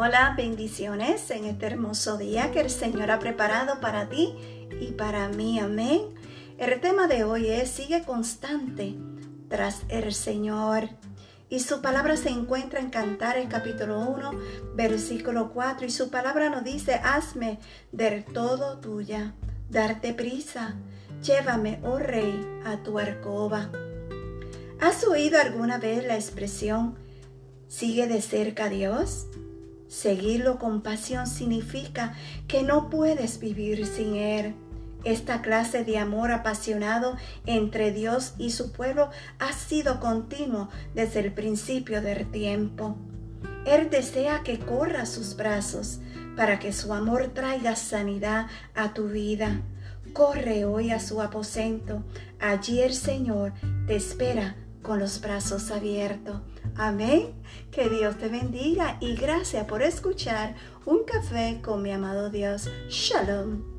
Hola, bendiciones en este hermoso día que el Señor ha preparado para ti y para mí. Amén. El tema de hoy es sigue constante tras el Señor. Y su palabra se encuentra en Cantar el capítulo 1, versículo 4. Y su palabra nos dice, hazme del todo tuya, darte prisa, llévame, oh rey, a tu arcoba. ¿Has oído alguna vez la expresión, sigue de cerca Dios? Seguirlo con pasión significa que no puedes vivir sin Él. Esta clase de amor apasionado entre Dios y su pueblo ha sido continuo desde el principio del tiempo. Él desea que corra sus brazos para que su amor traiga sanidad a tu vida. Corre hoy a su aposento. Allí el Señor te espera con los brazos abiertos. Amén. Que Dios te bendiga y gracias por escuchar un café con mi amado Dios. Shalom.